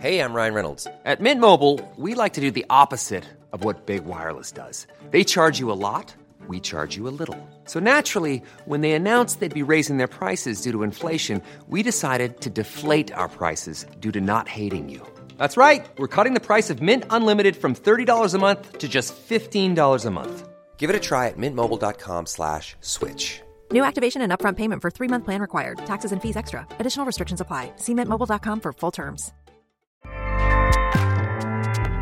Hey, I'm Ryan Reynolds. At Mint Mobile, we like to do the opposite of what Big Wireless does. They charge you a lot, we charge you a little. So naturally, when they announced they'd be raising their prices due to inflation, we decided to deflate our prices due to not hating you. That's right. We're cutting the price of Mint Unlimited from $30 a month to just $15 a month. Give it a try at mintmobile.com slash switch. New activation and upfront payment for three-month plan required. Taxes and fees extra. Additional restrictions apply. See mintmobile.com for full terms.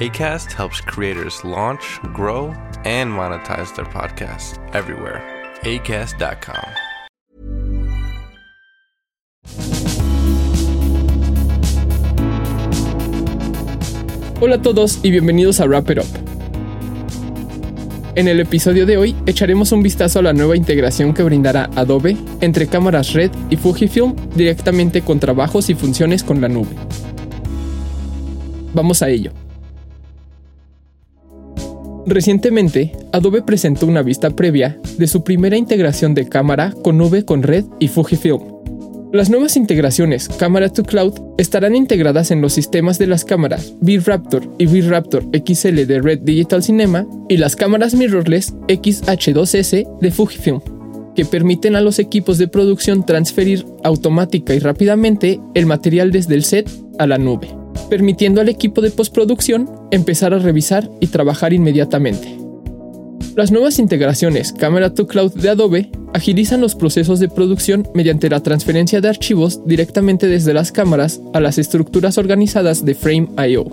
ACAST helps creators launch, grow, and monetize their podcasts everywhere. ACAST.com. Hola a todos y bienvenidos a Wrap It Up. En el episodio de hoy echaremos un vistazo a la nueva integración que brindará Adobe entre cámaras Red y Fujifilm directamente con trabajos y funciones con la nube. Vamos a ello. Recientemente, Adobe presentó una vista previa de su primera integración de cámara con nube con Red y Fujifilm. Las nuevas integraciones Camera to Cloud estarán integradas en los sistemas de las cámaras V-Raptor y V-Raptor XL de Red Digital Cinema y las cámaras mirrorless X-H2S de Fujifilm, que permiten a los equipos de producción transferir automática y rápidamente el material desde el set a la nube, permitiendo al equipo de postproducción empezar a revisar y trabajar inmediatamente. Las nuevas integraciones Camera to Cloud de Adobe agilizan los procesos de producción mediante la transferencia de archivos directamente desde las cámaras a las estructuras organizadas de Frame.io,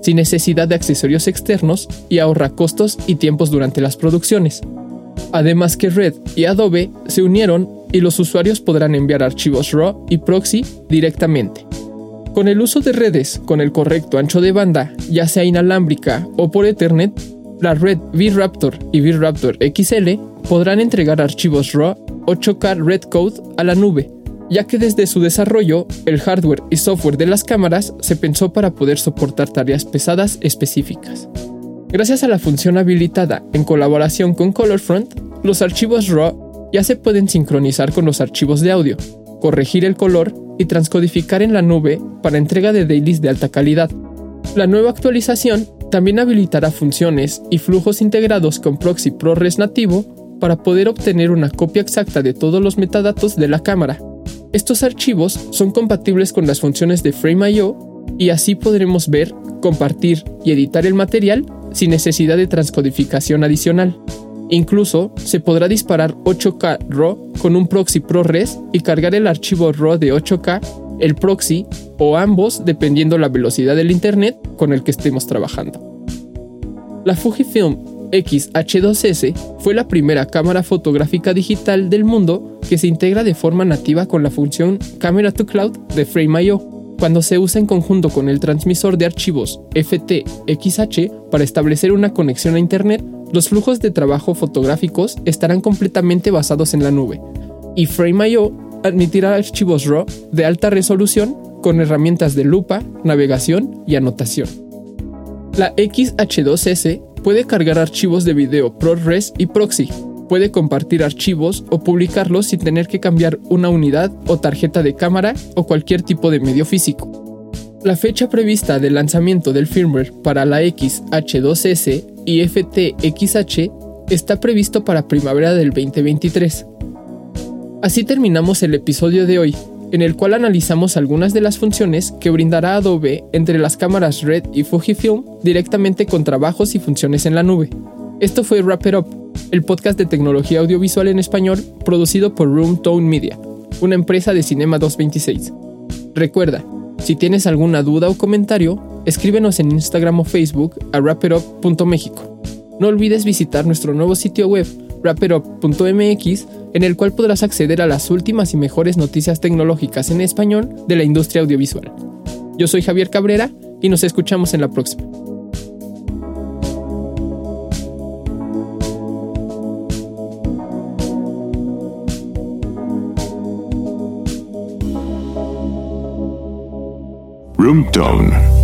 sin necesidad de accesorios externos y ahorra costos y tiempos durante las producciones. Además que Red y Adobe se unieron y los usuarios podrán enviar archivos RAW y proxy directamente. Con el uso de redes con el correcto ancho de banda, ya sea inalámbrica o por Ethernet, la red V-Raptor y V-Raptor XL podrán entregar archivos RAW 8K Red Code a la nube, ya que desde su desarrollo, el hardware y software de las cámaras se pensó para poder soportar tareas pesadas específicas. Gracias a la función habilitada en colaboración con ColorFront, los archivos RAW ya se pueden sincronizar con los archivos de audio, corregir el color y transcodificar en la nube para entrega de dailies de alta calidad. La nueva actualización también habilitará funciones y flujos integrados con Proxy ProRes nativo para poder obtener una copia exacta de todos los metadatos de la cámara. Estos archivos son compatibles con las funciones de Frame.io y así podremos ver, compartir y editar el material sin necesidad de transcodificación adicional. Incluso se podrá disparar 8K RAW con un proxy ProRes y cargar el archivo RAW de 8K, el proxy o ambos dependiendo la velocidad del internet con el que estemos trabajando. La Fujifilm X-H2S fue la primera cámara fotográfica digital del mundo que se integra de forma nativa con la función Camera to Cloud de Frame.io cuando se usa en conjunto con el transmisor de archivos FTXH para establecer una conexión a Internet, los flujos de trabajo fotográficos estarán completamente basados en la nube, y Frame.io admitirá archivos RAW de alta resolución con herramientas de lupa, navegación y anotación. La XH2S puede cargar archivos de video ProRes y Proxy, puede compartir archivos o publicarlos sin tener que cambiar una unidad o tarjeta de cámara o cualquier tipo de medio físico. La fecha prevista de lanzamiento del firmware para la XH2S y FTXH está previsto para primavera del 2023. Así terminamos el episodio de hoy, en el cual analizamos algunas de las funciones que brindará Adobe entre las cámaras Red y Fujifilm directamente con trabajos y funciones en la nube. Esto fue Wrap It Up, el podcast de tecnología audiovisual en español producido por Room Tone Media, una empresa de Cinema 226. Recuerda, si tienes alguna duda o comentario, escríbenos en Instagram o Facebook a wrapitup.mexico. No olvides visitar nuestro nuevo sitio web, wrapperup.mx, en el cual podrás acceder a las últimas y mejores noticias tecnológicas en español de la industria audiovisual. Yo soy Javier Cabrera y nos escuchamos en la próxima. Room